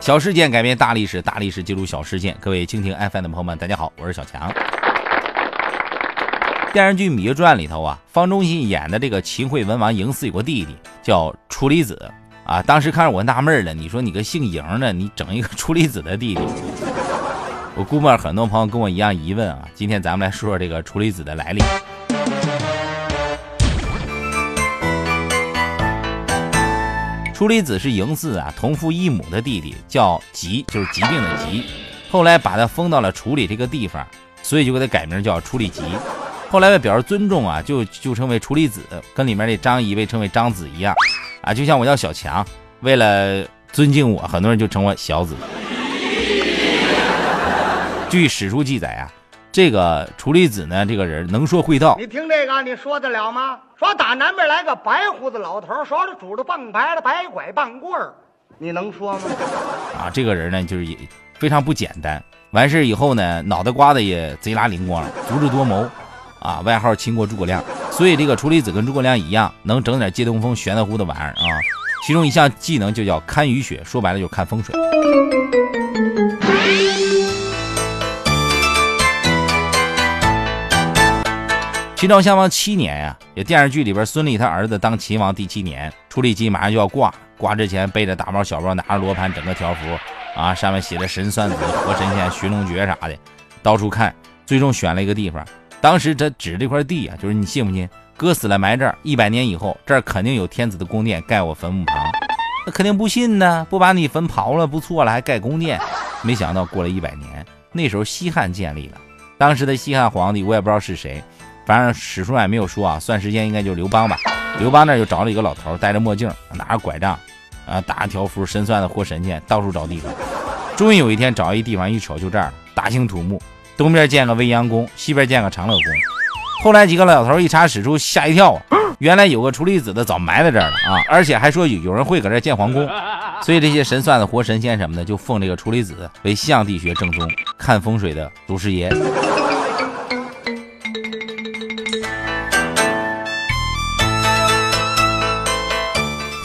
小事件改变大历史，大历史记录小事件。各位蜻蜓 FM 的朋友们，大家好，我是小强。电视剧《芈月传》里头啊，方中信演的这个秦惠文王嬴驷有个弟弟叫处理子啊。当时看着我纳闷了，你说你个姓嬴的，你整一个处理子的弟弟，我估摸很多朋友跟我一样疑问啊。今天咱们来说说这个处理子的来历。处理子是嬴驷啊同父异母的弟弟，叫疾，就是疾病的疾。后来把他封到了处理这个地方，所以就给他改名叫处理疾。后来为表示尊重啊，就就称为处理子，跟里面那张仪被称为张子一样啊。就像我叫小强，为了尊敬我，很多人就称我小子。据史书记载啊。这个处理子呢，这个人能说会道。你听这个，你说得了吗？说打南边来个白胡子老头，手里拄着棒白的白拐棒棍儿，你能说吗？啊，这个人呢，就是也非常不简单。完事以后呢，脑袋瓜子也贼拉灵光，足智多谋，啊，外号秦国诸葛亮。所以这个处理子跟诸葛亮一样，能整点借东风、玄的乎的玩意儿啊。其中一项技能就叫看雨雪，说白了就是看风水。秦昭襄王七年呀，也电视剧里边孙俪他儿子当秦王第七年，处理器马上就要挂，挂之前背着大包小包，拿着罗盘，整个条幅啊，上面写着神算子、活神仙、寻龙诀啥的，到处看，最终选了一个地方。当时这指这块地啊，就是你信不信？哥死了埋这儿，一百年以后这儿肯定有天子的宫殿盖我坟墓旁。那肯定不信呢，不把你坟刨了不错了，还盖宫殿。没想到过了一百年，那时候西汉建立了，当时的西汉皇帝我也不知道是谁。反正史书上也没有说啊，算时间应该就是刘邦吧。刘邦那就找了一个老头，戴着墨镜，拿着拐杖，啊，打着条幅，神算的活神仙，到处找地方。终于有一天找一地方，一瞅就这儿，大兴土木，东边建个未央宫，西边建个长乐宫。后来几个老头一查史书，吓一跳啊，原来有个处理子的早埋在这儿了啊，而且还说有有人会搁这儿建皇宫。所以这些神算的活神仙什么的，就奉这个处理子为西洋地学正宗、看风水的祖师爷。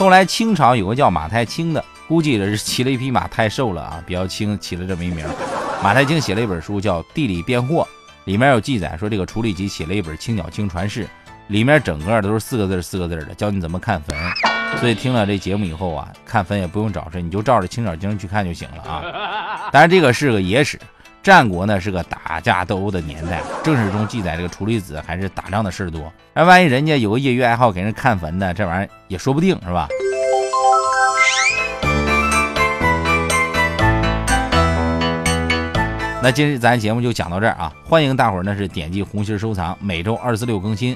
后来清朝有个叫马太清的，估计是骑了一匹马太瘦了啊，比较轻，起了这么一名。马太清写了一本书叫《地理变惑》，里面有记载说这个处理集写了一本《青鸟经传世》，里面整个都是四个字四个字的，教你怎么看坟。所以听了这节目以后啊，看坟也不用找谁，你就照着《青鸟经》去看就行了啊。当然这个是个野史，战国呢是个打架斗殴的年代，正史中记载这个处理子还是打仗的事多。那万一人家有个业余爱好给人看坟的，这玩意儿也说不定是吧？那今日咱节目就讲到这儿啊！欢迎大伙儿呢是点击红心收藏，每周二四六更新。